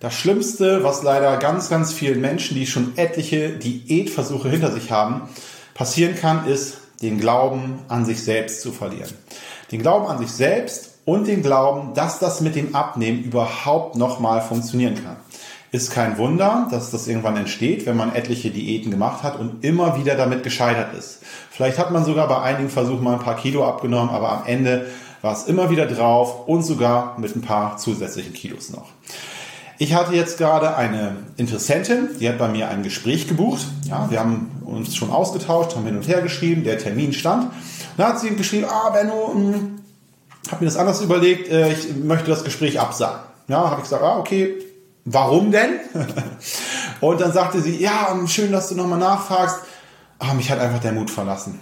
Das Schlimmste, was leider ganz, ganz vielen Menschen, die schon etliche Diätversuche hinter sich haben, passieren kann, ist, den Glauben an sich selbst zu verlieren. Den Glauben an sich selbst und den Glauben, dass das mit dem Abnehmen überhaupt nochmal funktionieren kann. Ist kein Wunder, dass das irgendwann entsteht, wenn man etliche Diäten gemacht hat und immer wieder damit gescheitert ist. Vielleicht hat man sogar bei einigen Versuchen mal ein paar Kilo abgenommen, aber am Ende war es immer wieder drauf und sogar mit ein paar zusätzlichen Kilos noch. Ich hatte jetzt gerade eine Interessentin, die hat bei mir ein Gespräch gebucht. Ja, wir haben uns schon ausgetauscht, haben hin und her geschrieben, der Termin stand. Und da hat sie geschrieben, ah Benno, hm, habe mir das anders überlegt, äh, ich möchte das Gespräch absagen. Ja, habe ich gesagt, ah okay, warum denn? und dann sagte sie, ja, schön, dass du nochmal nachfragst. Ah, mich hat einfach der Mut verlassen.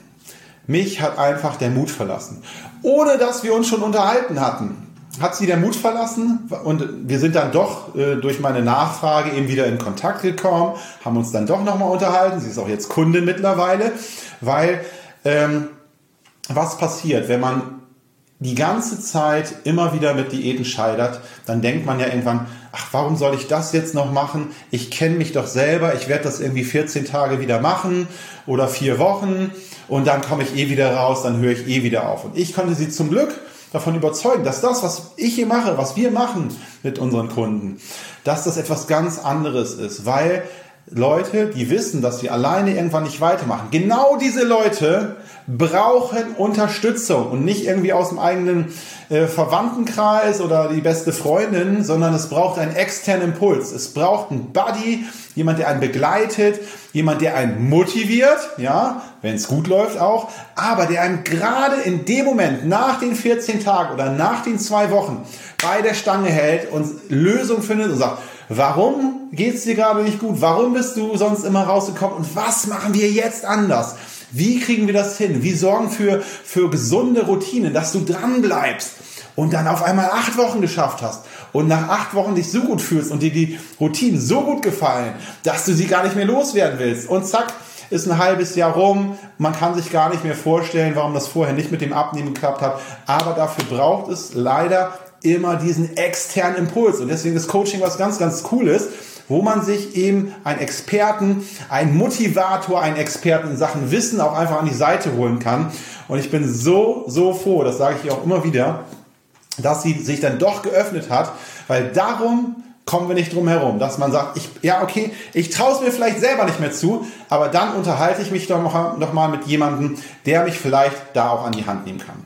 Mich hat einfach der Mut verlassen. Ohne dass wir uns schon unterhalten hatten hat sie der Mut verlassen und wir sind dann doch äh, durch meine Nachfrage eben wieder in Kontakt gekommen, haben uns dann doch nochmal unterhalten. Sie ist auch jetzt Kundin mittlerweile, weil ähm, was passiert, wenn man die ganze Zeit immer wieder mit Diäten scheitert, dann denkt man ja irgendwann, ach, warum soll ich das jetzt noch machen? Ich kenne mich doch selber, ich werde das irgendwie 14 Tage wieder machen oder vier Wochen und dann komme ich eh wieder raus, dann höre ich eh wieder auf. Und ich konnte sie zum Glück davon überzeugen, dass das, was ich hier mache, was wir machen mit unseren Kunden, dass das etwas ganz anderes ist, weil Leute, die wissen, dass sie alleine irgendwann nicht weitermachen, genau diese Leute brauchen Unterstützung und nicht irgendwie aus dem eigenen äh, Verwandtenkreis oder die beste Freundin, sondern es braucht einen externen Impuls. Es braucht einen Buddy, jemand, der einen begleitet, jemand, der einen motiviert, ja, wenn es gut läuft auch, aber der einen gerade in dem Moment nach den 14 Tagen oder nach den zwei Wochen bei der Stange hält und Lösung findet und sagt, warum geht's dir gerade nicht gut? Warum bist du sonst immer rausgekommen? Und was machen wir jetzt anders? Wie kriegen wir das hin? Wie sorgen für, für gesunde Routinen, dass du dran bleibst und dann auf einmal acht Wochen geschafft hast und nach acht Wochen dich so gut fühlst und dir die Routinen so gut gefallen, dass du sie gar nicht mehr loswerden willst. Und zack, ist ein halbes Jahr rum. Man kann sich gar nicht mehr vorstellen, warum das vorher nicht mit dem Abnehmen geklappt hat. Aber dafür braucht es leider immer diesen externen Impuls. Und deswegen ist Coaching was ganz, ganz Cooles, wo man sich eben einen Experten, einen Motivator, einen Experten in Sachen Wissen auch einfach an die Seite holen kann. Und ich bin so, so froh, das sage ich auch immer wieder, dass sie sich dann doch geöffnet hat, weil darum kommen wir nicht drum herum, dass man sagt, ich, ja, okay, ich traue es mir vielleicht selber nicht mehr zu, aber dann unterhalte ich mich doch noch, noch mal mit jemandem, der mich vielleicht da auch an die Hand nehmen kann.